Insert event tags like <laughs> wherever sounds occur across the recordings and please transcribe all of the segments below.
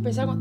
Empezamos.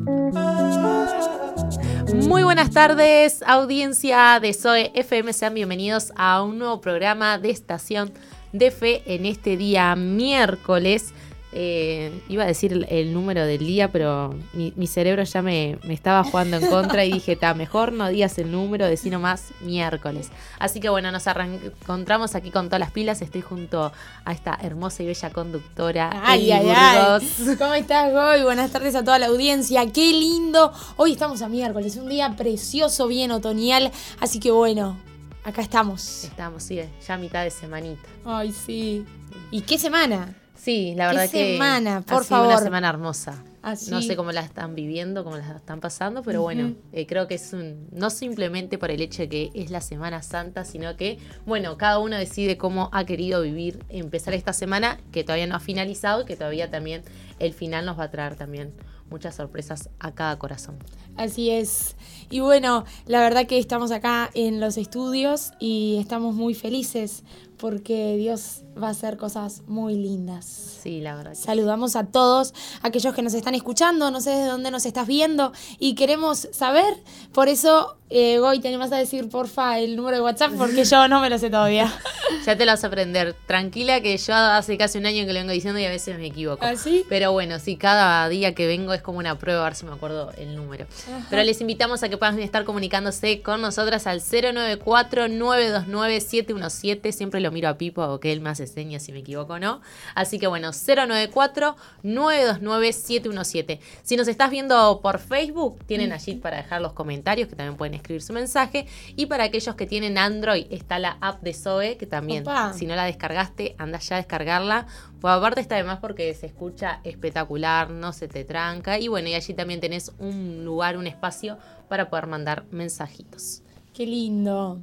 Muy buenas tardes, audiencia de Zoe FM. Sean bienvenidos a un nuevo programa de Estación de Fe en este día miércoles. Eh, iba a decir el, número del día, pero mi, mi cerebro ya me, me estaba jugando en contra y dije, ta, mejor no digas el número, decí nomás miércoles. Así que bueno, nos encontramos aquí con todas las pilas. Estoy junto a esta hermosa y bella conductora. Ay, ay, ay. ¿Cómo estás, Goy? Buenas tardes a toda la audiencia. Qué lindo. Hoy estamos a miércoles, un día precioso, bien otoñal. Así que bueno, acá estamos. Estamos, sí, ya a mitad de semanita. Ay, sí. ¿Y qué semana? Sí, la ¿Qué verdad que semana? Por ha sido una favor. semana hermosa. Así. No sé cómo la están viviendo, cómo la están pasando, pero bueno, eh, creo que es un no simplemente por el hecho de que es la Semana Santa, sino que, bueno, cada uno decide cómo ha querido vivir, empezar esta semana, que todavía no ha finalizado y que todavía también el final nos va a traer también muchas sorpresas a cada corazón. Así es. Y bueno, la verdad que estamos acá en los estudios y estamos muy felices porque Dios va a hacer cosas muy lindas. Sí, la verdad. Saludamos a todos aquellos que nos están escuchando, no sé de dónde nos estás viendo y queremos saber. Por eso, eh, Goy, te animás a decir, porfa, el número de WhatsApp porque yo no me lo sé todavía. <laughs> Ya te lo vas a aprender. Tranquila que yo hace casi un año que lo vengo diciendo y a veces me equivoco. ¿Ah, sí? Pero bueno, sí, cada día que vengo es como una prueba, a ver si me acuerdo el número. Pero les invitamos a que puedan estar comunicándose con nosotras al 094-929-717. Siempre lo miro a Pipo o que él me hace señas si me equivoco o no. Así que bueno, 094-929-717. Si nos estás viendo por Facebook, tienen allí para dejar los comentarios, que también pueden escribir su mensaje. Y para aquellos que tienen Android, está la app de Zoe, que también, Opa. si no la descargaste, anda ya a descargarla. Pues aparte está además porque se escucha espectacular, no se te tranca. Y bueno, y allí también tenés un lugar, un espacio para poder mandar mensajitos. Qué lindo.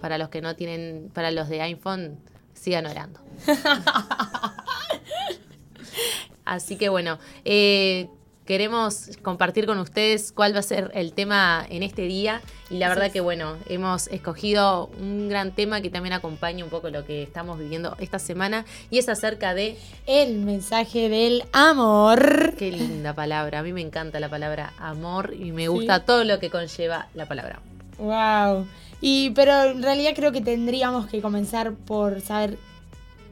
Para los que no tienen, para los de iPhone, sigan orando. <laughs> Así que bueno, eh, queremos compartir con ustedes cuál va a ser el tema en este día. Y la verdad que bueno, hemos escogido un gran tema que también acompaña un poco lo que estamos viviendo esta semana. Y es acerca de, El mensaje del amor. qué linda palabra, a mí me encanta la palabra amor y me Sí. gusta todo lo que conlleva la palabra. Wow. Y pero en realidad creo que tendríamos que comenzar por saber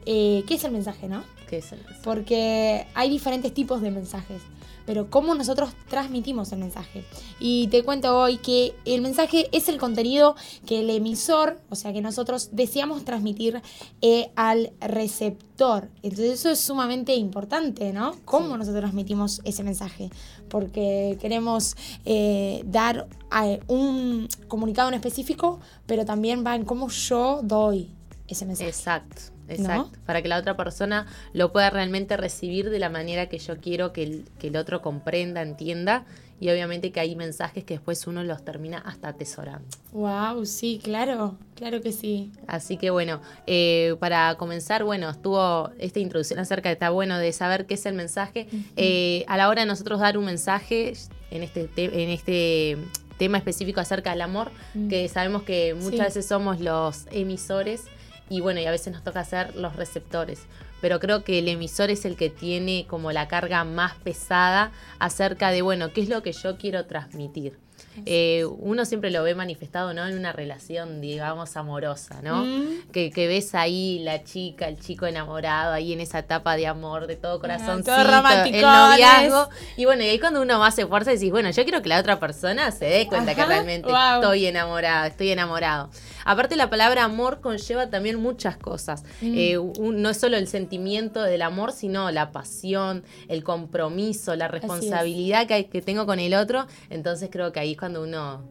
eh, qué es el mensaje, ¿no? ¿Qué es el- Porque hay diferentes tipos de mensajes, pero cómo nosotros transmitimos el mensaje. Y te cuento hoy que el mensaje es el contenido que el emisor, o sea, que nosotros deseamos transmitir eh, al receptor. Entonces eso es sumamente importante, ¿no? Cómo Sí. nosotros transmitimos ese mensaje. Porque queremos eh, dar eh, un comunicado en específico, pero también va en cómo yo doy ese mensaje. Exacto, exacto. Para que la otra persona lo pueda realmente recibir de la manera que yo quiero que el, que el otro comprenda, entienda. Y obviamente que hay mensajes que después uno los termina hasta atesorando. Wow, sí, claro, claro que sí. Así que bueno, eh, para comenzar, bueno, estuvo esta introducción acerca de está bueno de saber qué es el mensaje. Eh, a la hora de nosotros dar un mensaje en este, te- en este tema específico acerca del amor, Mm. que sabemos que muchas Sí. veces somos los emisores y bueno, y a veces nos toca ser los receptores. Pero creo que el emisor es el que tiene como la carga más pesada acerca de, bueno, qué es lo que yo quiero transmitir. Eh, uno siempre lo ve manifestado, ¿no? En una relación, digamos, amorosa, ¿no? Mm. Que, que ves ahí la chica, el chico enamorado, ahí en esa etapa de amor, de todo corazón, todos el noviazgo. Y bueno, y ahí cuando uno más se esfuerza y decís, bueno, yo quiero que la otra persona se dé cuenta que realmente wow. estoy enamorada, estoy enamorado. Aparte la palabra amor conlleva también muchas cosas. Mm. Eh, un- no es solo el sentimiento del amor, sino la pasión, el compromiso, la responsabilidad que, hay- que tengo con el otro. Entonces creo que ahí es cuando uno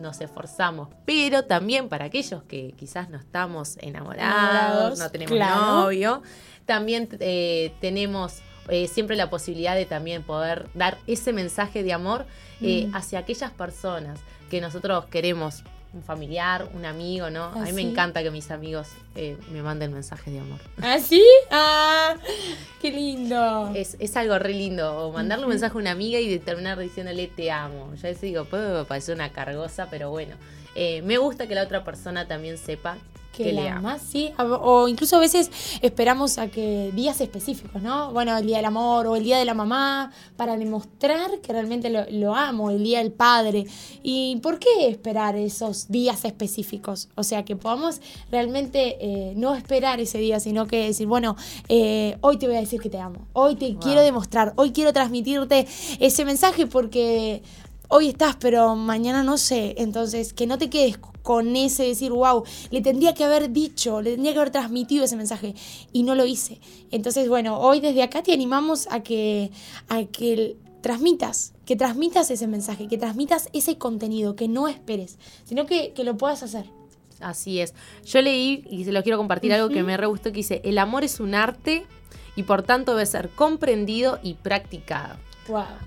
nos esforzamos. Pero también para aquellos que quizás no estamos enamorados, Enamorados, no tenemos claro. novio, también eh, tenemos eh, siempre la posibilidad de también poder dar ese mensaje de amor eh, Mm. hacia aquellas personas que nosotros queremos, un familiar, un amigo, ¿no? A mí me Así. encanta que mis amigos eh, me manden mensajes de amor. ¿Ah, sí? Ah, qué lindo. Es, es algo re lindo, o mandarle un mensaje a una amiga y terminar diciéndole te amo. Ya eso digo, puede parecer una cargosa, pero bueno. Eh, me gusta que la otra persona también sepa que, la más, sí. O incluso a veces esperamos a que días específicos, ¿no? Bueno, el día del amor o el día de la mamá, para demostrar que realmente lo, amo, el día del padre. ¿Y por qué esperar esos días específicos? O sea, que podamos realmente eh, no esperar ese día, sino que decir, bueno, eh, hoy te voy a decir que te amo, hoy te quiero demostrar, hoy quiero transmitirte ese mensaje porque hoy estás, pero mañana no sé. Entonces, que no te quedes con ese decir, wow, le tendría que haber dicho, le tendría que haber transmitido ese mensaje y no lo hice. Entonces, bueno, hoy desde acá te animamos a que, a que transmitas, que transmitas ese mensaje, que transmitas ese contenido, que no esperes, sino que, lo puedas hacer. Así es. Yo leí, y se lo quiero compartir, algo que me re gustó, que dice, el amor es un arte y por tanto debe ser comprendido y practicado.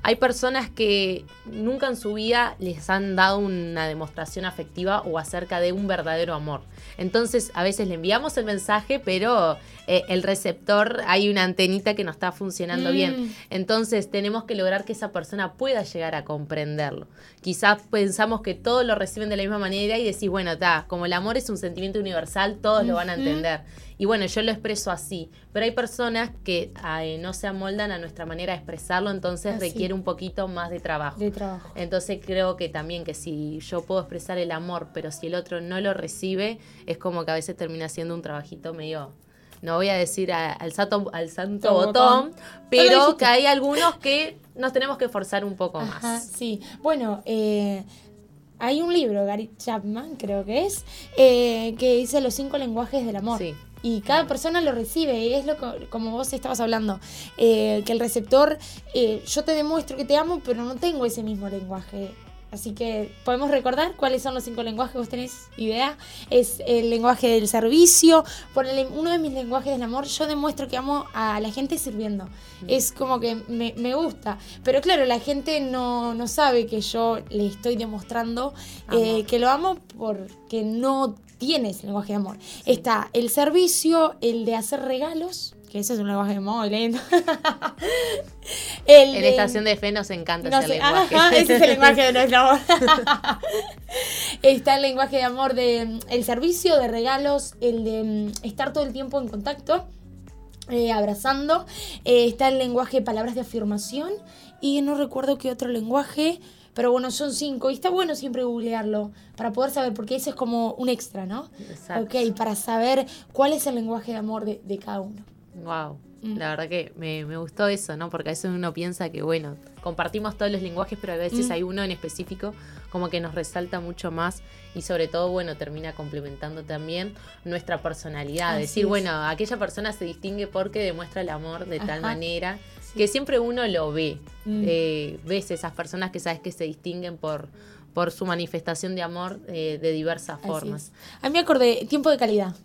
Hay personas que nunca en su vida les han dado una demostración afectiva o acerca de un verdadero amor. Entonces, a veces le enviamos el mensaje, pero eh, el receptor, hay una antenita que no está funcionando bien. Mm. Entonces, tenemos que lograr que esa persona pueda llegar a comprenderlo. Quizás pensamos que todos lo reciben de la misma manera y decís, bueno, está, como el amor es un sentimiento universal, todos lo van a entender. Y bueno, yo lo expreso así, pero hay personas que no se amoldan a nuestra manera de expresarlo, entonces requiere un poquito más de trabajo. De trabajo. Entonces creo que también que si yo puedo expresar el amor, pero si el otro no lo recibe, es como que a veces termina siendo un trabajito medio no voy a decir al, santo, al santo botón, pero que hay algunos que nos tenemos que forzar un poco más. Sí, bueno, eh, hay un libro, Gary Chapman creo que es, eh, que dice los cinco lenguajes del amor. Sí. Y cada persona lo recibe, y es lo como vos estabas hablando, eh, que el receptor, eh, yo te demuestro que te amo, pero no tengo ese mismo lenguaje. Así que podemos recordar cuáles son los cinco lenguajes, vos tenés idea. Es el lenguaje del servicio. Por uno de mis lenguajes del amor, yo demuestro que amo a la gente sirviendo. Mm. Es como que me, gusta. Pero claro, la gente no, sabe que yo le estoy demostrando eh, que lo amo porque no tienes lenguaje de amor. Está el servicio, el de hacer regalos, que ese es un lenguaje muy lento. <laughs> el en la estación de fe nos encanta ese lenguaje. ese es el <laughs> lenguaje de nuestro amor. <laughs> Está el lenguaje de amor de mm, el servicio, de regalos, el de mm, estar todo el tiempo en contacto. Eh, abrazando, eh, está el lenguaje de palabras de afirmación y no recuerdo qué otro lenguaje, pero bueno, son cinco. Y está bueno siempre googlearlo para poder saber, porque ese es como un extra, ¿no? Exacto. Ok, para saber cuál es el lenguaje de amor de, cada uno. Wow. Mm. La verdad que me, gustó eso, ¿no? Porque a veces uno piensa que, bueno, compartimos todos los lenguajes, pero a veces mm. hay uno en específico como que nos resalta mucho más y sobre todo, bueno, termina complementando también nuestra personalidad. Decir, bueno, aquella persona se distingue porque demuestra el amor de tal manera que siempre uno lo ve. Mm. Eh, ves esas personas que sabes que se distinguen por, por su manifestación de amor eh, de diversas formas. A mí me acordé, tiempo de calidad.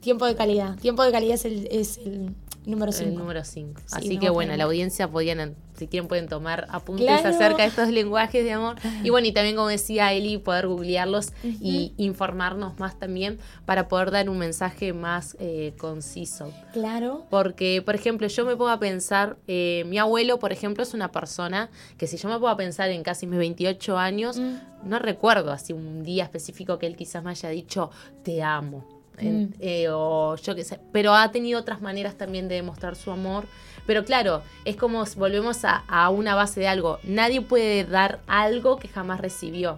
Tiempo de calidad. Tiempo de calidad es el, es el número 5. El número 5. Así que bueno, la audiencia podían si quieren pueden tomar apuntes acerca de estos lenguajes de amor. <laughs> Y bueno, y también como decía Eli, poder googlearlos y informarnos más también para poder dar un mensaje más eh, conciso. Claro. Porque, por ejemplo, yo me puedo pensar, eh, mi abuelo, por ejemplo, es una persona que si yo me puedo pensar en casi mis 28 años, mm. no recuerdo así un día específico que él quizás me haya dicho, te amo. Mm. Eh, o yo qué sé, pero ha tenido otras maneras también de demostrar su amor pero claro, es como volvemos a, una base de algo. Nadie puede dar algo que jamás recibió.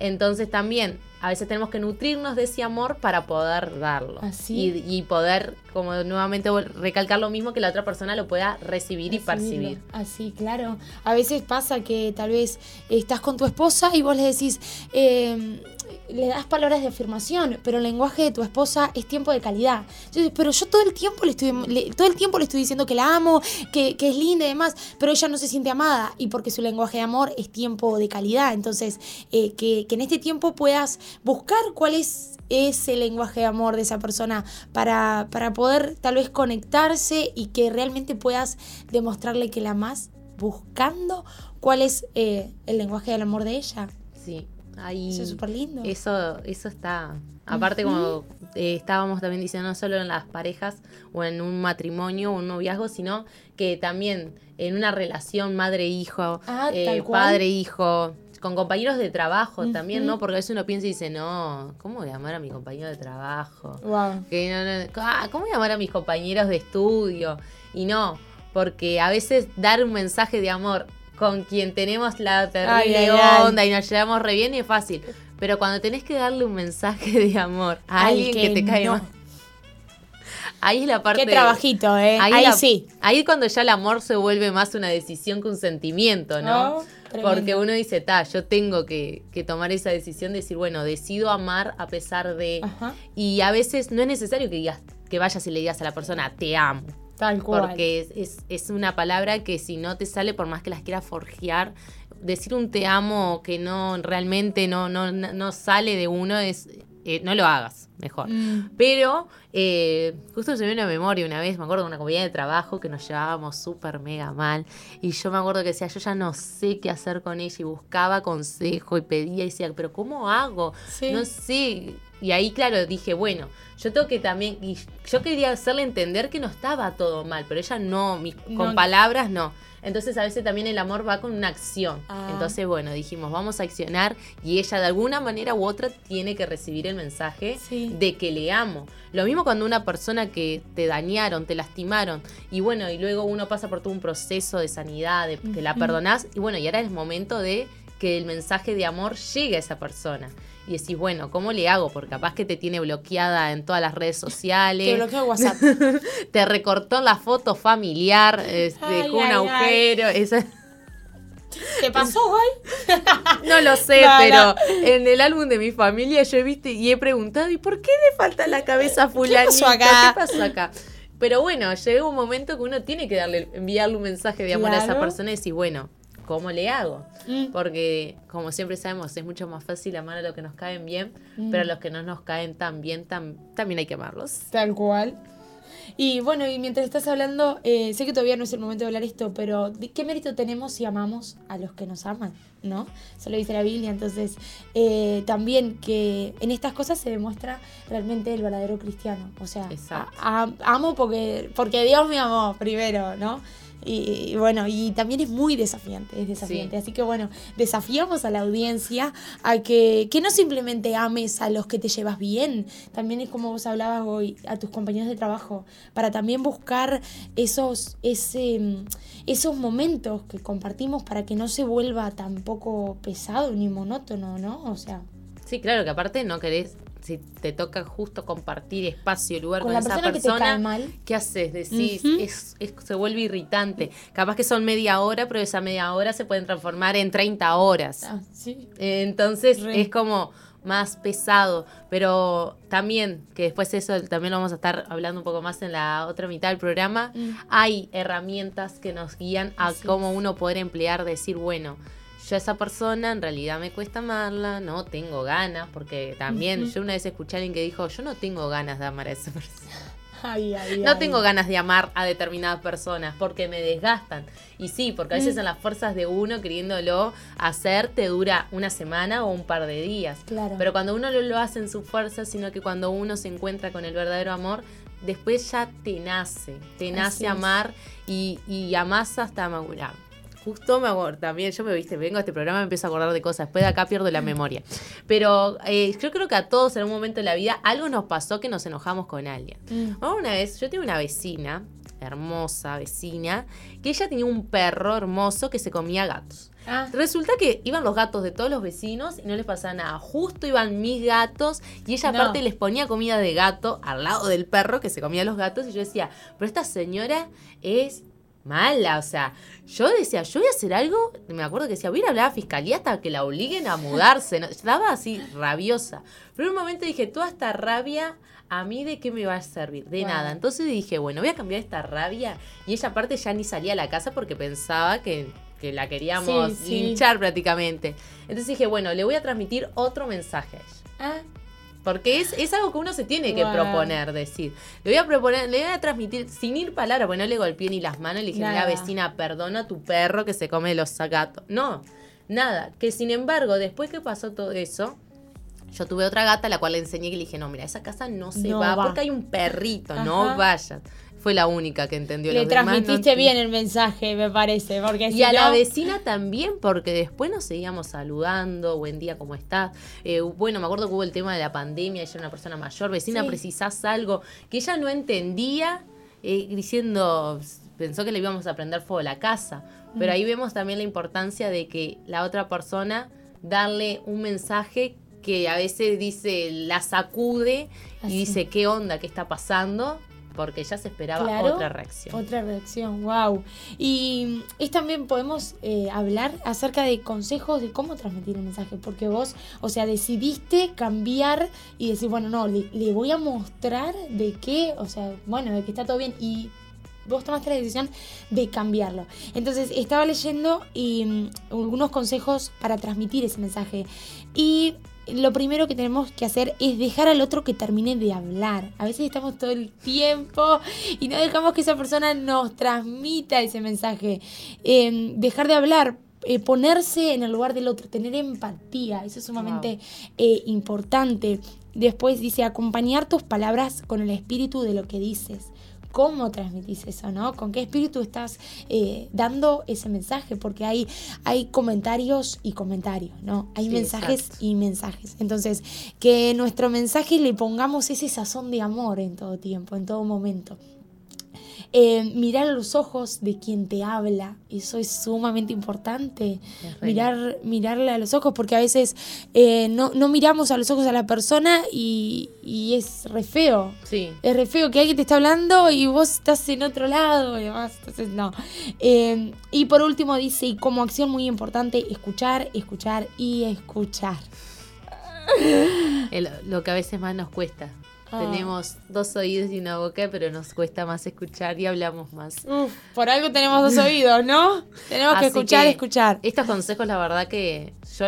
Entonces también a veces tenemos que nutrirnos de ese amor para poder darlo. Así. Y, poder, como nuevamente recalcar lo mismo, que la otra persona lo pueda recibir y percibir. Así, claro. A veces pasa que tal vez estás con tu esposa y vos le decís, eh, le das palabras de afirmación, pero el lenguaje de tu esposa es tiempo de calidad. pero yo todo el tiempo le estoy, todo el tiempo le estoy diciendo que la amo, que, es linda y demás, pero ella no se siente amada y porque su lenguaje de amor es tiempo de calidad. Entonces, eh, que, en este tiempo puedas buscar cuál es ese lenguaje de amor de esa persona para, para poder tal vez conectarse y que realmente puedas demostrarle que la amas buscando cuál es eh, el lenguaje del amor de ella. Sí, eso es súper lindo. Eso, eso está. Aparte, como eh, estábamos también diciendo, no solo en las parejas o en un matrimonio o un noviazgo, sino que también en una relación madre-hijo, ah, eh, padre-hijo, con compañeros de trabajo también. ¿no? Porque a veces uno piensa y dice, no, ¿cómo voy a amar a mi compañero de trabajo? Wow. Que no, no, ah, ¿Cómo voy a amar a mis compañeros de estudio? Y no, porque a veces dar un mensaje de amor con quien tenemos la terrible Ay, ay, ay. onda y nos llevamos re bien es fácil. Pero cuando tenés que darle un mensaje de amor a Al alguien que, que te cae no. mal, ahí es la parte... Qué trabajito, ¿eh? Ahí, la- sí. Ahí cuando ya el amor se vuelve más una decisión que un sentimiento, ¿no? Oh. Porque uno dice, ta, yo tengo que, que tomar esa decisión de decir, bueno, decido amar a pesar de... Ajá. Y a veces no es necesario que digas, que vayas y le digas a la persona, te amo. Tal cual. Porque es, es, es una palabra que si no te sale, por más que las quieras forjear, decir un te amo que no realmente no, no, no sale de uno es. eh, no lo hagas, mejor. Mm. Pero eh, justo se me vino a memoria una vez, me acuerdo de una compañía de trabajo que nos llevábamos súper mega mal. Y yo me acuerdo que decía, yo ya no sé qué hacer con ella. Y buscaba consejo y pedía y decía, pero ¿cómo hago? Sí. No sé. Y ahí, claro, dije, bueno, yo tengo que también. Y yo quería hacerle entender que no estaba todo mal, pero ella no, mis- con palabras no. Entonces a veces también el amor va con una acción. Ah. Entonces, bueno, dijimos, vamos a accionar y ella de alguna manera u otra tiene que recibir el mensaje Sí. de que le amo. Lo mismo cuando una persona que te dañaron, te lastimaron y bueno, y luego uno pasa por todo un proceso de sanidad, de que la perdonás y bueno, y ahora es momento de que el mensaje de amor llegue a esa persona. Y decís, bueno, ¿cómo le hago? Porque capaz que te tiene bloqueada en todas las redes Te sociales, bloqueo WhatsApp. <laughs> te recortó la foto familiar, eh, Ay, dejó un ay, agujero. esa- ¿Qué pasó, güey? <laughs> No lo sé, No, pero no. en el álbum de mi familia yo he visto y he preguntado, ¿y por qué le falta la cabeza a fulanito? pasó acá? ¿Qué pasó acá? Pero bueno, llega un momento que uno tiene que darle, enviarle un mensaje de amor a esa persona y decir, bueno, ¿cómo le hago? Mm. Porque, como siempre sabemos, es mucho más fácil amar a los que nos caen bien, Mm. pero a los que no nos caen tan bien, tam- también hay que amarlos. Tal cual. Y bueno, y mientras estás hablando, eh, sé que todavía no es el momento de hablar esto, pero ¿de ¿qué mérito tenemos si amamos a los que nos aman? ¿No? Eso lo dice la Biblia. Entonces, eh, también que en estas cosas se demuestra realmente el verdadero cristiano. O sea, a- a- amo porque, porque Dios me amó primero, ¿no? Y, y bueno, y también es muy desafiante, es desafiante. Sí. Así que bueno, desafiamos a la audiencia a que, que no simplemente ames a los que te llevas bien, también es como vos hablabas hoy, a tus compañeros de trabajo, para también buscar esos, ese, esos momentos que compartimos para que no se vuelva tampoco pesado ni monótono, ¿no? O sea, Sí, claro, que aparte no querés, si te toca justo compartir espacio, lugar con con, la esa persona, que te persona, cae mal. ¿Qué haces? Decís, es, es- se vuelve irritante. Capaz que son media hora, pero esa media hora se pueden transformar en 30 horas. Ah, sí. Entonces Re. es como más pesado. Pero también, que después eso también lo vamos a estar hablando un poco más en la otra mitad del programa, Mm. hay herramientas que nos guían a Así cómo es. uno poder emplear, decir, bueno, yo a esa persona en realidad me cuesta amarla, no tengo ganas, porque también yo una vez escuché a alguien que dijo, yo no tengo ganas de amar a esa persona. <laughs> Ay, ay, <laughs> No ay. tengo ganas de amar a determinadas personas porque me desgastan. Y sí, porque a veces Mm. en las fuerzas de uno queriéndolo hacer te dura una semana o un par de días. Claro. Pero cuando uno no lo hace en su fuerza, sino que cuando uno se encuentra con el verdadero amor, después ya te nace, te nace amar y, y amás hasta madurar. Justo me acuerdo, también yo me viste, vengo a este programa y me empiezo a acordar de cosas, después de acá pierdo la memoria. Pero eh, yo creo que a todos en un momento de la vida algo nos pasó que nos enojamos con alguien. Mm. Bueno, Una vez yo tenía una vecina, hermosa vecina, que ella tenía un perro hermoso que se comía gatos. Ah, Resulta que iban los gatos de todos los vecinos y no les pasaba nada. Justo iban mis gatos y ella No. aparte les ponía comida de gato al lado del perro que se comía los gatos y yo decía, pero esta señora es mala, o sea, yo decía, yo voy a hacer algo, me acuerdo que decía, voy a ir a hablar a la fiscalía hasta que la obliguen a mudarse, ¿no? estaba así rabiosa. Pero en un momento dije, toda esta rabia, ¿a mí de qué me va a servir? De Wow. nada. Entonces dije, bueno, voy a cambiar esta rabia y ella aparte ya ni salía a la casa porque pensaba que, que la queríamos Sí, sí. linchar prácticamente. Entonces dije, bueno, le voy a transmitir otro mensaje a ella. ah, Porque es, es algo que uno se tiene que Wow. proponer, decir. Le voy a proponer, le voy a transmitir sin ir palabra, porque no le golpeé ni las manos, le dije, mira Nada. vecina, perdona a tu perro que se come los gatos. No, nada. Que sin embargo, después que pasó todo eso, yo tuve otra gata a la cual le enseñé que le dije, no, mira, esa casa no se No va, va. porque hay un perrito, no vayas. Fue la única que entendió. Le Los demás no transmitiste bien el mensaje, me parece. Porque Y si a la vecina también, porque después nos seguíamos saludando, buen día, ¿cómo estás? Eh, bueno, me acuerdo que hubo el tema de la pandemia, ella era una persona mayor, vecina, Sí. precisás algo que ella no entendía, eh, diciendo, pensó que le íbamos a prender fuego a la casa. Pero Mm. ahí vemos también la importancia de que la otra persona darle un mensaje que a veces dice, la sacude Así. y dice, ¿qué onda? ¿Qué está pasando? Porque ya se esperaba Claro. otra reacción. Otra reacción, wow. Y es también podemos eh, hablar acerca de consejos de cómo transmitir el mensaje, porque vos, o sea, decidiste cambiar y decir, bueno, no, le, le voy a mostrar de qué, o sea, bueno, de que está todo bien y vos tomaste la decisión de cambiarlo. Entonces, estaba leyendo y mm, algunos consejos para transmitir ese mensaje. Y lo primero que tenemos que hacer es dejar al otro que termine de hablar. A veces estamos todo el tiempo y no dejamos que esa persona nos transmita ese mensaje. Eh, dejar de hablar. eh, ponerse en el lugar del otro, tener empatía, eso es sumamente eh, importante. Después dice, acompañar tus palabras con el espíritu de lo que dices. ¿Cómo transmitís eso, no? ¿Con qué espíritu estás eh, dando ese mensaje? Porque hay, hay comentarios y comentarios, ¿no? Hay Sí, mensajes exacto. y mensajes. Entonces, que nuestro mensaje le pongamos ese sazón de amor en todo tiempo, en todo momento. Eh, mirar a los ojos de quien te habla, eso es sumamente importante. Es Mirar, mirarle a los ojos, porque a veces eh, no, no miramos a los ojos a la persona y, y es re feo. Sí. Es re feo que alguien te está hablando y vos estás en otro lado y demás. Entonces, no. Eh, y por último dice, y como acción muy importante, escuchar, escuchar y escuchar. El- lo que a veces más nos cuesta. Ah. Tenemos dos oídos y una boca, pero nos cuesta más escuchar y hablamos más. Uf, por algo tenemos dos oídos, ¿no? <laughs> Tenemos que Así escuchar, que escuchar. Estos consejos, la verdad que yo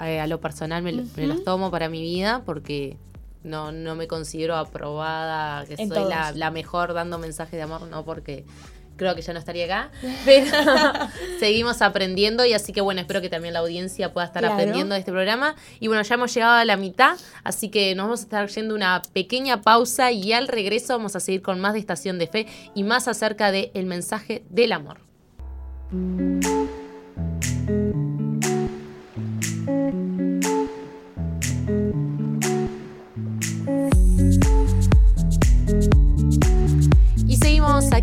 eh, a lo personal me, lo- me los tomo para mi vida porque no, no me considero aprobada, que En soy la, la mejor dando mensajes de amor, no porque creo que ya no estaría acá, pero <laughs> seguimos aprendiendo y así que bueno, espero que también la audiencia pueda estar Claro. aprendiendo de este programa. Y bueno, ya hemos llegado a la mitad, así que nos vamos a estar yendo una pequeña pausa y al regreso vamos a seguir con más de Estación de Fe y más acerca del el mensaje del amor.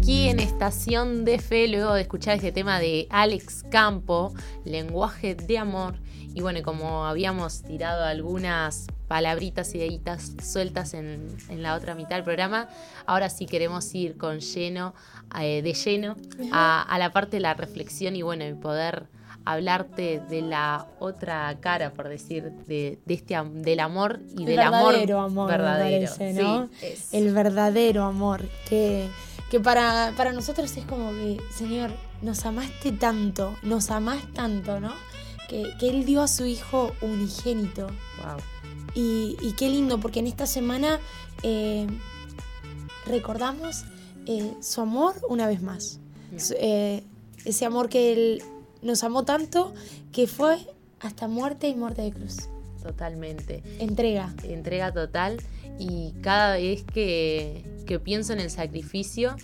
Aquí en Estación de Fe luego de escuchar este tema de Alex Campo, lenguaje de amor. Y bueno, como habíamos tirado algunas palabritas y deditas sueltas en, en la otra mitad del programa, ahora sí queremos ir con lleno, eh, de lleno a, a la parte de la reflexión y bueno, y poder hablarte de la otra cara, por decir, de, de este del amor y El del amor verdadero amor, me verdadero. parece, Sí, ¿no? es- El verdadero amor. Que, que para, para nosotros es como que, Señor, nos amaste tanto, nos amás tanto, ¿no? Que, que Él dio a su Hijo unigénito. wow. Y, y qué lindo, porque en esta semana eh, recordamos eh, su amor una vez más. Eh, ese amor que Él nos amó tanto que fue hasta muerte y muerte de cruz. Totalmente. Entrega. Entrega total. Y cada vez que, que pienso en el sacrificio,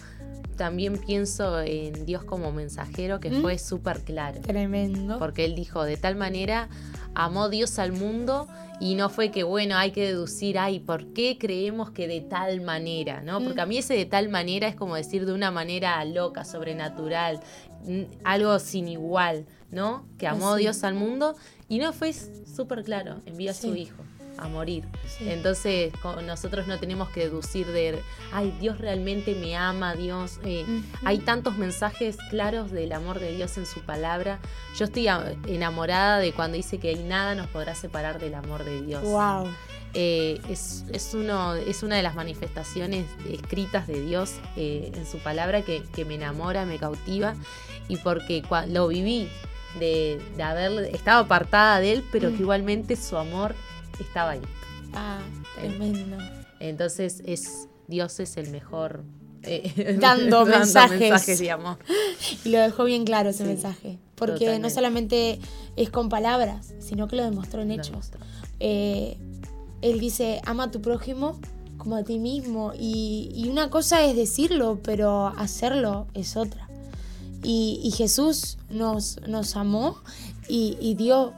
también pienso en Dios como mensajero, que ¿Mm? fue súper claro. Tremendo. Porque Él dijo, de tal manera amó Dios al mundo y no fue que, bueno, hay que deducir, ay, ¿por qué creemos que de tal manera? ¿no? Porque Mm. a mí ese de tal manera es como decir de una manera loca, sobrenatural, algo sin igual, ¿no? Que amó. Dios al mundo y no fue súper claro, envió a su hijo a morir. Sí. Entonces nosotros no tenemos que deducir de, ay, Dios realmente me ama, Dios. eh. Hay tantos mensajes claros del amor de Dios en su palabra. Yo estoy enamorada de cuando dice que nada nos podrá separar del amor de Dios. Wow. Eh, es, es, uno, es una de las manifestaciones escritas de Dios eh, en su palabra que, que me enamora, me cautiva y porque lo viví de, de haber estado apartada de Él, pero Mm. que igualmente su amor estaba ahí. Ah, tremendo. Entonces es Dios es el mejor eh, <laughs> <laughs> Dando mensajes. Y lo dejó bien claro ese Sí, mensaje. Porque no solamente es con palabras, sino que lo demostró en hechos. Eh, él dice, ama a tu prójimo como a ti mismo. Y, una cosa es decirlo, pero hacerlo es otra. Y, Jesús nos, nos amó y, dio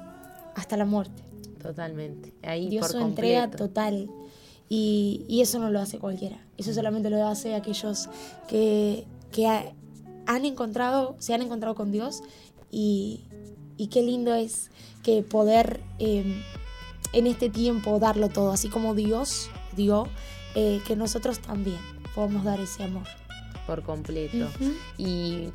hasta la muerte. Totalmente. Ahí dio su entrega total. Y, eso no lo hace cualquiera. Eso solamente lo hace aquellos que, han encontrado, se han encontrado con Dios. Y, qué lindo es que poder em, en este tiempo darlo todo, así como Dios dio, eh, que nosotros también podamos dar ese amor. Por completo. y, y,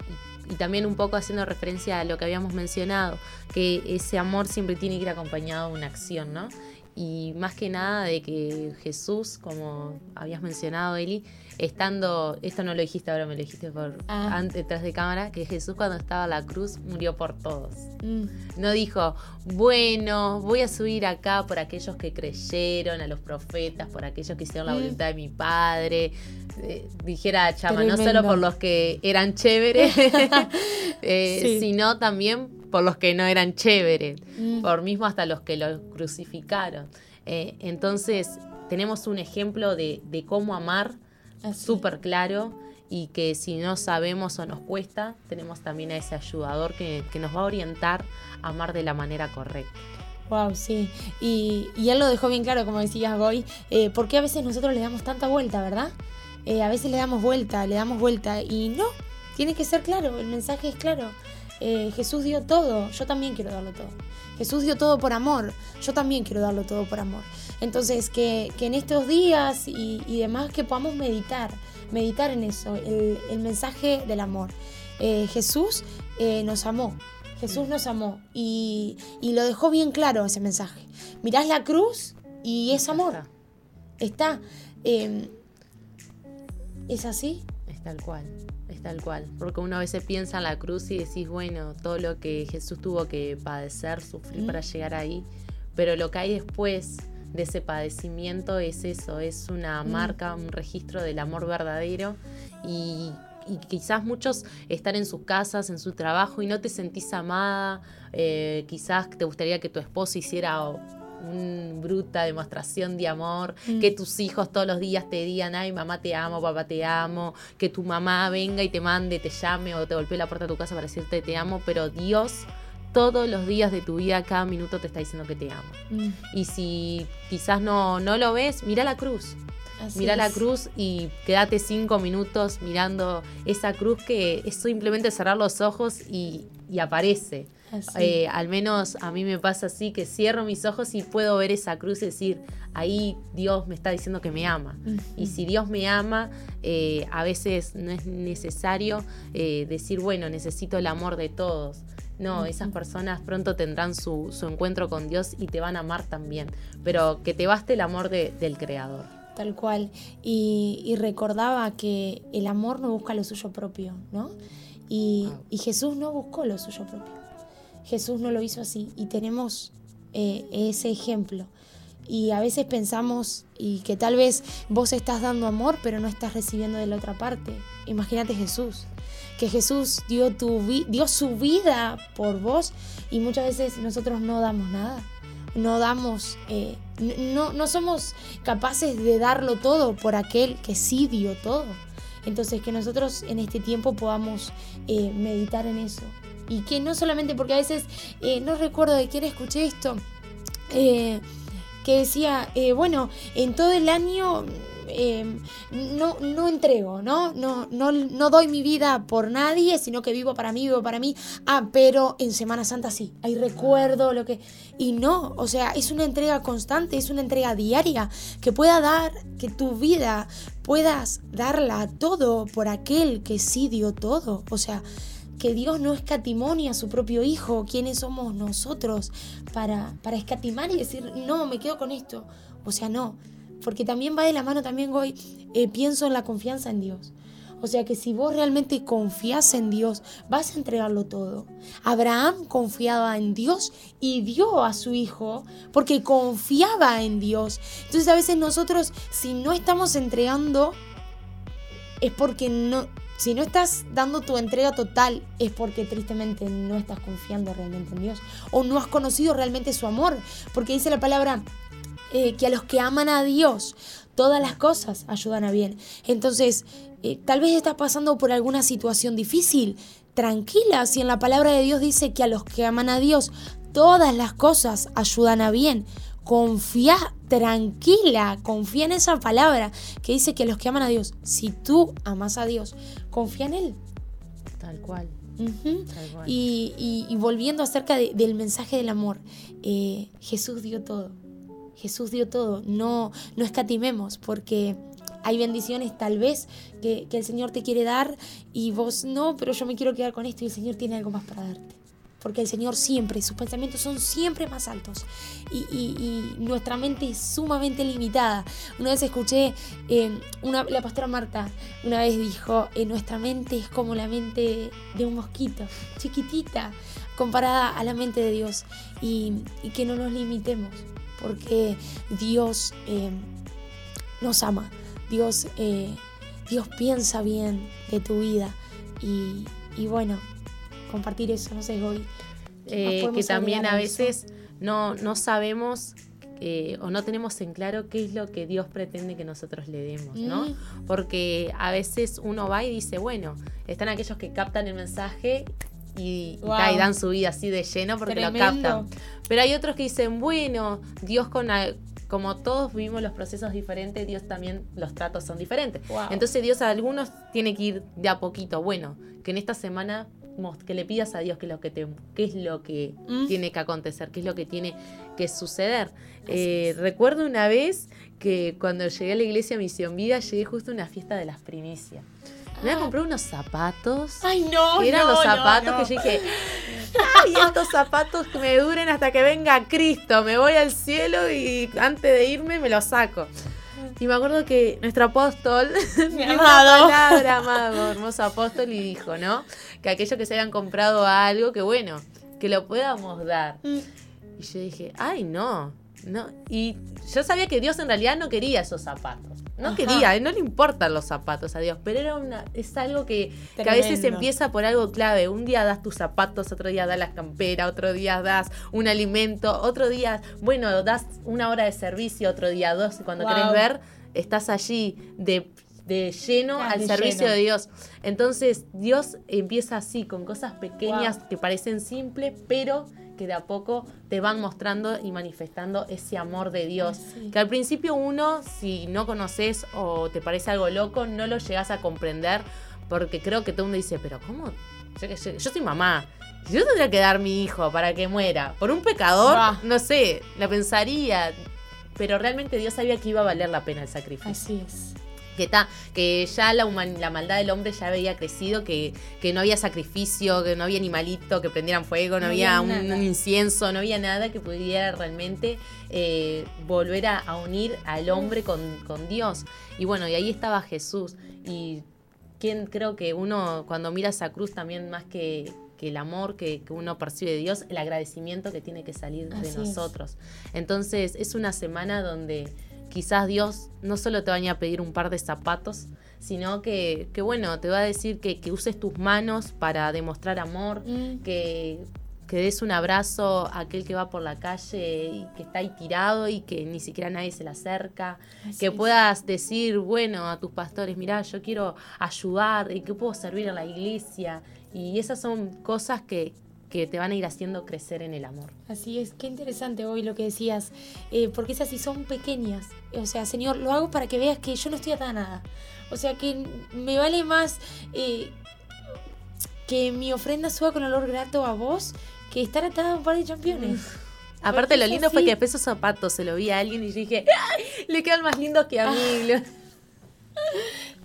también un poco haciendo referencia a lo que habíamos mencionado, que ese amor siempre tiene que ir acompañado de una acción, ¿no? Y más que nada de que Jesús, como habías mencionado, Eli, estando, esto no lo dijiste ahora, me lo dijiste por ah. antes, detrás de cámara, que Jesús cuando estaba a la cruz murió por todos. Mm. No dijo, bueno, voy a subir acá por aquellos que creyeron, a los profetas, por aquellos que hicieron la mm. voluntad de mi Padre. Eh, dijera Chama, no solo por los que eran chéveres, <laughs> <laughs> eh, sino también por los que no eran chéveres, mm. por mismo hasta los que lo crucificaron. Eh, entonces, tenemos un ejemplo de, de cómo amar súper claro y que si no sabemos o nos cuesta, tenemos también a ese ayudador que, nos va a orientar a amar de la manera correcta. Wow, sí. Y, y él lo dejó bien claro, como decías, Goy, eh, porque a veces nosotros le damos tanta vuelta, ¿verdad? Eh, a veces le damos vuelta, le damos vuelta y no, tiene que ser claro, el mensaje es claro. Eh, Jesús dio todo, yo también quiero darlo todo. Jesús dio todo por amor, yo también quiero darlo todo por amor. Entonces, que, en estos días y, demás que podamos meditar, meditar en eso, el, mensaje del amor. Eh, Jesús eh, nos amó, Jesús nos amó y, lo dejó bien claro ese mensaje. Mirás la cruz y es amor. Está. Em, ¿Es así? Es tal cual tal cual. Porque uno a veces piensa en la cruz y decís, bueno, todo lo que Jesús tuvo que padecer, sufrir para llegar ahí. Pero lo que hay después de ese padecimiento es eso, es una marca, un registro del amor verdadero. Y, quizás muchos están en sus casas, en su trabajo y no te sentís amada. Eh, quizás te gustaría que tu esposo hiciera una bruta demostración de amor, mm. que tus hijos todos los días te digan, ay, mamá te amo, papá te amo, que tu mamá venga y te mande, te llame o te golpee la puerta de tu casa para decirte te amo, pero Dios todos los días de tu vida, cada minuto te está diciendo que te amo. Mm. Y si quizás no, no lo ves, mira la cruz. mira la cruz y quédate cinco minutos mirando esa cruz que es simplemente cerrar los ojos y, y aparece. Eh, al menos a mí me pasa así, que cierro mis ojos y puedo ver esa cruz y decir, ahí Dios me está diciendo que me ama. Y si Dios me ama, eh, a veces no es necesario eh, decir, bueno, necesito el amor de todos. No, esas personas pronto tendrán su, encuentro con Dios y te van a amar también, pero que te baste el amor del Creador. Tal cual. Y, recordaba que el amor no busca lo suyo propio, ¿no? y Jesús no buscó lo suyo propio. Jesús no lo hizo así y tenemos eh, ese ejemplo. Y a veces pensamos y que tal vez vos estás dando amor pero no estás recibiendo de la otra parte. Imagínate Jesús, que Jesús dio, su vida por vos y muchas veces nosotros no damos nada. No damos, eh, no, no somos capaces de darlo todo por aquel que sí dio todo. Entonces que nosotros en este tiempo podamos eh, meditar en eso, y que no solamente porque a veces, eh, no recuerdo de quién escuché esto, eh, que decía, eh, bueno, en todo el año no, no entrego, ¿no? No, ¿no? no doy mi vida por nadie, sino que vivo para mí, vivo para mí. Ah, pero en Semana Santa sí, ahí recuerdo lo que... Y no, o sea, es una entrega constante, es una entrega diaria, que pueda dar, que tu vida puedas darla todo por aquel que sí dio todo. O sea, que Dios no escatimonia a su propio Hijo, quiénes somos nosotros para, para escatimar y decir, no, me quedo con esto. O sea, no, porque también va de la mano, también hoy eh, pienso en la confianza en Dios. O sea que si vos realmente confías en Dios, vas a entregarlo todo. Abraham confiaba en Dios y dio a su hijo porque confiaba en Dios. Entonces a veces nosotros, si no estamos entregando, es porque no, si no estás dando tu entrega total es porque tristemente no estás confiando realmente en Dios o no has conocido realmente su amor, porque dice la palabra eh, que a los que aman a Dios, todas las cosas ayudan a bien. Entonces, eh, tal vez estás pasando por alguna situación difícil. Tranquila, si en la palabra de Dios dice que a los que aman a Dios, todas las cosas ayudan a bien. Confía tranquila, confía en esa palabra que dice que los que aman a Dios, si tú amas a Dios, confía en Él. Tal cual. y, volviendo acerca del mensaje del amor, eh, Jesús dio todo. Jesús dio todo. No, no escatimemos porque hay bendiciones tal vez que, que el Señor te quiere dar y vos no, pero yo me quiero quedar con esto y el Señor tiene algo más para darte porque el Señor siempre, sus pensamientos son siempre más altos. Y, nuestra mente es sumamente limitada. Una vez escuché, eh, una, la pastora Marta una vez dijo, eh, nuestra mente es como la mente de un mosquito, chiquitita, comparada a la mente de Dios. Y, que no nos limitemos, porque Dios eh, nos ama, Dios, Dios piensa bien de tu vida. Y, y bueno, compartir eso, no sé, hoy. Eh, que también a veces no, no sabemos eh, o no tenemos en claro qué es lo que Dios pretende que nosotros le demos, ¿no? Mm. Porque a veces uno va y dice, bueno, están aquellos que captan el mensaje y, dan su vida así de lleno porque lo captan. Pero hay otros que dicen, bueno, Dios con como todos vivimos los procesos diferentes, Dios también los tratos son diferentes. Entonces Dios a algunos tiene que ir de a poquito. Bueno, que en esta semana que le pidas a Dios qué es lo que, te, qué es lo que mm. tiene que acontecer, qué es lo que tiene que suceder. Eh, recuerdo una vez que cuando llegué a la iglesia Misión Vida, llegué justo a una fiesta de las primicias. Me ah. comprar unos zapatos. Ay, no. eran los zapatos que yo dije, ay, estos zapatos que me duren hasta que venga Cristo. Me voy al cielo y antes de irme me los saco. Y me acuerdo que nuestro apóstol, <laughs> mi amado, palabra, amado, hermoso apóstol, y dijo, ¿no? Que aquellos que se hayan comprado algo, que bueno, que lo podamos dar. Mm. Y yo dije, ay, no, no. Y yo sabía que Dios en realidad no quería esos zapatos. No quería, no le importan los zapatos a Dios, pero era una, es algo que, a veces empieza por algo clave. Un día das tus zapatos, otro día das la campera, otro día das un alimento, otro día, bueno, das una hora de servicio, otro día dos, y cuando querés ver, estás allí de lleno al servicio de Dios. Entonces Dios empieza así, con cosas pequeñas que parecen simples, pero que de a poco te van mostrando y manifestando ese amor de Dios. Que al principio uno, si no conoces o te parece algo loco, no lo llegas a comprender, porque creo que todo el mundo dice, pero ¿cómo? Yo, soy mamá. Yo tendría que dar mi hijo para que muera. Por un pecador, no sé, la pensaría. Pero realmente Dios sabía que iba a valer la pena el sacrificio. Así es que, que ya la, la maldad del hombre ya había crecido, que, que, no había sacrificio, que no había animalito que prendieran fuego, no, había, un, incienso, no había nada que pudiera realmente eh, volver a, unir al hombre con, con, Dios. Y bueno, y ahí estaba Jesús. Y quien creo que uno cuando mira esa cruz también más que, que el amor que, uno percibe de Dios, el agradecimiento que tiene que salir de nosotros. Entonces es una semana donde quizás Dios no solo te vaya a pedir un par de zapatos, sino que, que bueno, te va a decir que, uses tus manos para demostrar amor, mm. que, que des un abrazo a aquel que va por la calle y que está ahí tirado y que ni siquiera nadie se le acerca, que puedas decir, bueno, a tus pastores, mira, yo quiero ayudar y que puedo servir a la iglesia. Y esas son cosas que, que te van a ir haciendo crecer en el amor. Así es, qué interesante hoy lo que decías, eh, porque esas sí son pequeñas. O sea, Señor, lo hago para que veas que yo no estoy atada a nada. O sea, que me vale más eh, que mi ofrenda suba con olor grato a vos que estar atada a un par de championes. Aparte, lo lindo fue que después esos zapatos se lo vi a alguien y dije, le quedan más lindos que a mí.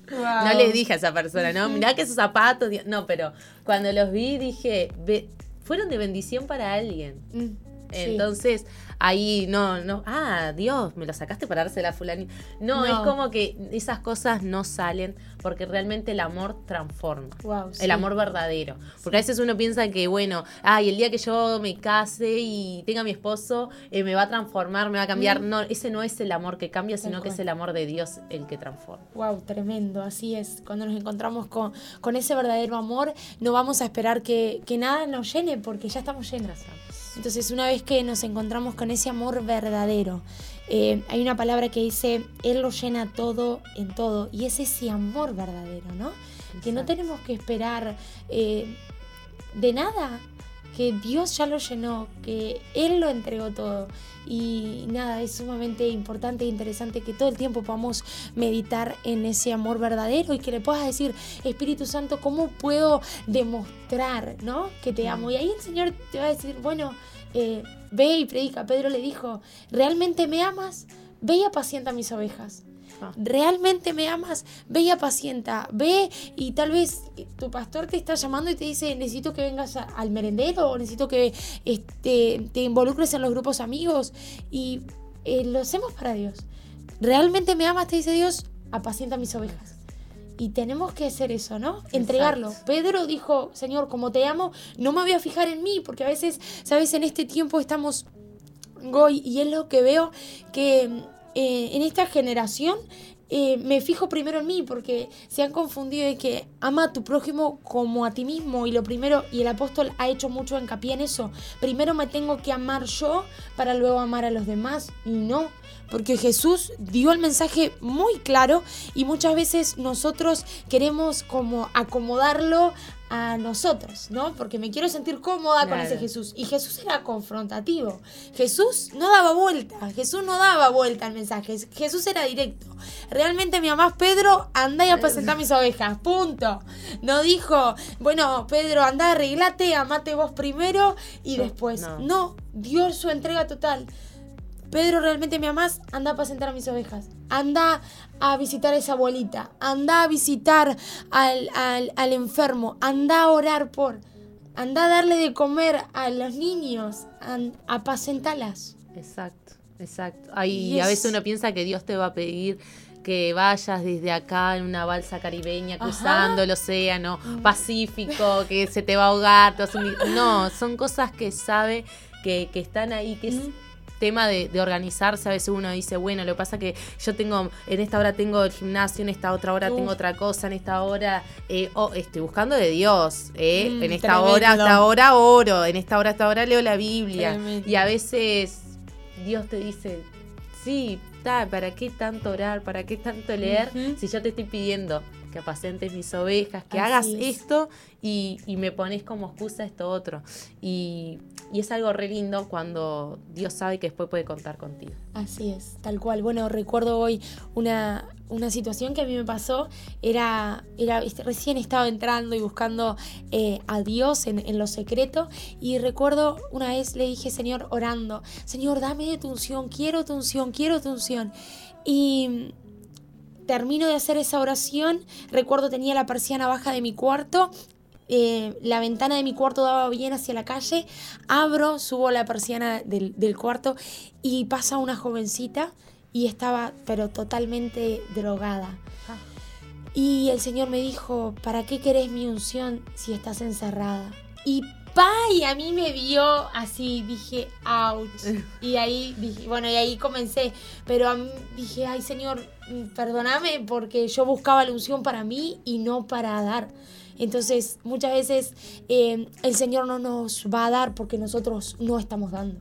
No le dije a esa persona, ¿no? Mirá que esos zapatos. No, pero cuando los vi dije, fueron de bendición para alguien. Mm, Entonces, ahí no, no, ah, Dios, me lo sacaste para dársela a fulanito. No, es como que esas cosas no salen porque realmente el amor transforma. el amor verdadero. Porque a veces uno piensa que, bueno, ay, el día que yo me case y tenga mi esposo, eh, me va a transformar, me va a cambiar. Mm. No, ese no es el amor que cambia, sino que es el amor de Dios el que transforma. Wow, tremendo, así es. Cuando nos encontramos con, con ese verdadero amor, no vamos a esperar que, que nada nos llene porque ya estamos llenas. Entonces, una vez que nos encontramos con ese amor verdadero, eh, hay una palabra que dice, Él lo llena todo en todo. Y es ese amor verdadero, ¿no? Que no tenemos que esperar eh, de nada, que Dios ya lo llenó, que Él lo entregó todo. Y nada, es sumamente importante e interesante que todo el tiempo podamos meditar en ese amor verdadero y que le puedas decir, Espíritu Santo, ¿cómo puedo demostrar ¿no? que te amo? Y ahí el Señor te va a decir, bueno, eh, ve y predica. Pedro le dijo, ¿realmente me amas? Ve y apacienta mis ovejas. ¿Realmente me amas? Ve y apacienta. Ve y tal vez tu pastor te está llamando y te dice, necesito que vengas al merendero o necesito que este, te involucres en los grupos amigos. Y eh, lo hacemos para Dios. ¿Realmente me amas? Te dice Dios, apacienta mis ovejas. Y tenemos que hacer eso, ¿no? Entregarlo. Pedro dijo, Señor, como te amo, no me voy a fijar en mí, porque a veces, ¿sabes? En este tiempo estamos, Goy, y es lo que veo que eh, en esta generación eh, me fijo primero en mí porque se han confundido de que ama a tu prójimo como a ti mismo y lo primero, y el apóstol ha hecho mucho hincapié en eso, primero me tengo que amar yo para luego amar a los demás y no, porque Jesús dio el mensaje muy claro y muchas veces nosotros queremos como acomodarlo a nosotros, ¿no? Porque me quiero sentir cómoda con ese Jesús. Y Jesús era confrontativo. Jesús no daba vuelta. Jesús no daba vuelta al mensaje. Jesús era directo. Realmente mi amás Pedro, anda y a mis ovejas. Punto. No dijo, bueno, Pedro, anda, arreglate, amate vos primero y después. No. no, dio su entrega total. Pedro, ¿realmente me amas? Anda a apacentar a mis ovejas. Anda a visitar a esa abuelita. Anda a visitar al, al, enfermo. Anda a orar por. Anda a darle de comer a los niños. Apacentalas. Exacto, exacto. Ahí a veces uno piensa que Dios te va a pedir que vayas desde acá en una balsa caribeña cruzando el océano mm. Pacífico, que se te va a ahogar. No, son cosas que sabe que, que están ahí, que es mm tema de, organizarse, a veces uno dice, bueno, lo que pasa que yo tengo, en esta hora tengo el gimnasio, en esta otra hora tengo otra cosa, en esta hora, eh, estoy buscando de Dios, eh, mm, en esta hora, hasta ahora oro, en esta hora, hasta ahora leo la Biblia. Y a veces Dios te dice, sí, ¿para qué tanto orar? ¿Para qué tanto leer? Si yo te estoy pidiendo que apacentes mis ovejas, que hagas esto y, y, me pones como excusa esto otro. Y y es algo re lindo cuando Dios sabe que después puede contar contigo. Así es, tal cual. Bueno, recuerdo hoy una, una situación que a mí me pasó. Era, era recién estaba entrando y buscando eh, a Dios en, en, lo secreto. Y recuerdo una vez le dije, Señor, orando, Señor, dame tu unción, quiero tu unción, quiero tu unción. Y termino de hacer esa oración. Recuerdo tenía la persiana baja de mi cuarto eh, la ventana de mi cuarto daba bien hacia la calle, abro, subo la persiana del, cuarto y pasa una jovencita y estaba pero totalmente drogada. Ah. Y el Señor me dijo, ¿para qué querés mi unción si estás encerrada? Y y a mí me vio así, dije, ouch. <laughs> Y ahí dije, bueno, y ahí comencé. Pero dije, ay Señor, perdóname porque yo buscaba la unción para mí y no para dar. Entonces, muchas veces eh, el Señor no nos va a dar porque nosotros no estamos dando.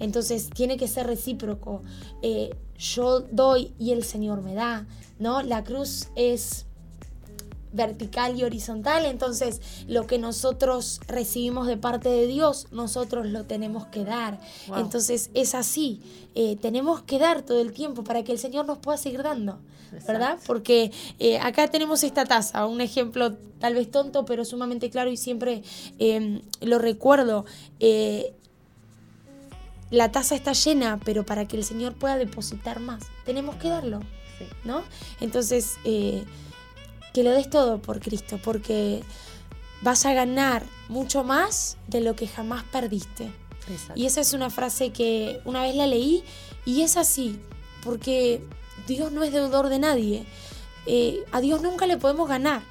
Entonces, tiene que ser recíproco. Eh, yo doy y el Señor me da, ¿no? La cruz es vertical y horizontal, entonces lo que nosotros recibimos de parte de Dios, nosotros lo tenemos que dar. Entonces es así, eh, tenemos que dar todo el tiempo para que el Señor nos pueda seguir dando, ¿verdad? Porque eh, acá tenemos esta taza, un ejemplo tal vez tonto, pero sumamente claro y siempre em, lo recuerdo. Eh, la taza está llena, pero para que el Señor pueda depositar más, tenemos que darlo, ¿no? Entonces, que lo des todo por Cristo, porque vas a ganar mucho más de lo que jamás perdiste. Y esa es una frase que una vez la leí y es así, porque Dios no es deudor de nadie. Eh, a Dios nunca le podemos ganar.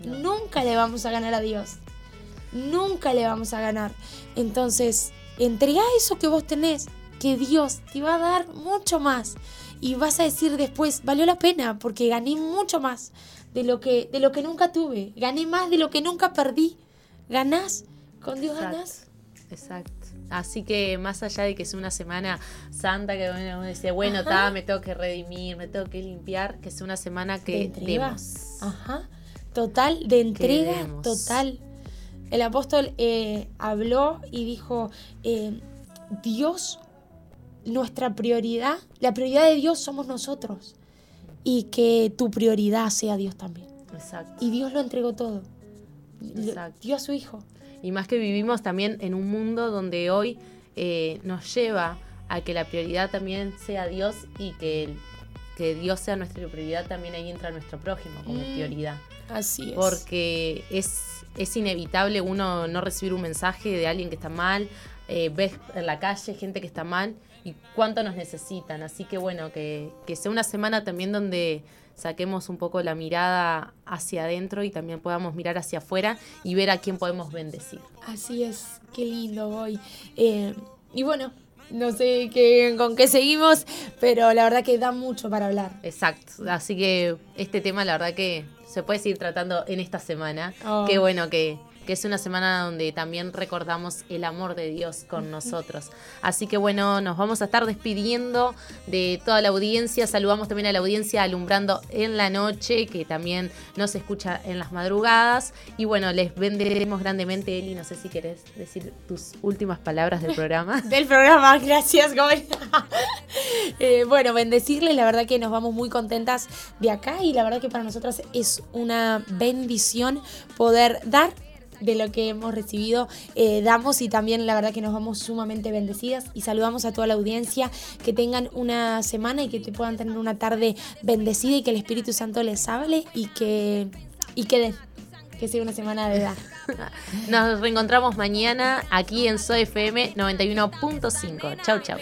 Nunca le vamos a ganar a Dios. Nunca le vamos a ganar. Entonces, entrega eso que vos tenés, que Dios te va a dar mucho más. Y vas a decir después, valió la pena porque gané mucho más de lo que, de lo que nunca tuve. Gané más de lo que nunca perdí. Ganás. Con Dios ganás. Exacto. Así que más allá de que es una semana santa, que uno dice, bueno, ta, me tengo que redimir, me tengo que limpiar, que es una semana que demos. Ajá. Total, de entrega, total. El apóstol eh, habló y dijo, eh, Dios, nuestra prioridad, la prioridad de Dios somos nosotros. Y que tu prioridad sea Dios también. Exacto. Y Dios lo entregó todo. Exacto. Dio a su Hijo. Y más que vivimos también en un mundo donde hoy eh, nos lleva a que la prioridad también sea Dios y que, que Dios sea nuestra prioridad, también ahí entra nuestro prójimo como mm, prioridad. Así es. Porque es, es inevitable uno no recibir un mensaje de alguien que está mal, eh, ves en la calle gente que está mal y cuánto nos necesitan. Así que bueno, que, que sea una semana también donde saquemos un poco la mirada hacia adentro y también podamos mirar hacia afuera y ver a quién podemos bendecir. Así es, qué lindo hoy. Eh, y bueno, no sé qué, con qué seguimos, pero la verdad que da mucho para hablar. Exacto, así que este tema la verdad que se puede seguir tratando en esta semana. Oh. Qué bueno que, es una semana donde también recordamos el amor de Dios con nosotros. Así que bueno, nos vamos a estar despidiendo de toda la audiencia. Saludamos también a la audiencia alumbrando en la noche, que también nos escucha en las madrugadas. Y bueno, les bendiremos grandemente, Eli. No sé si querés decir tus últimas palabras del programa. <laughs> del programa, gracias, <laughs> eh, bueno, bendecirles, la verdad que nos vamos muy contentas de acá y la verdad que para nosotras es una bendición poder dar de lo que hemos recibido eh, damos y también la verdad que nos vamos sumamente bendecidas y saludamos a toda la audiencia que tengan una semana y que te puedan tener una tarde bendecida y que el Espíritu Santo les hable y que y que que sea una semana de edad. Nos reencontramos mañana aquí en SOFM 91.5. Chau, chau.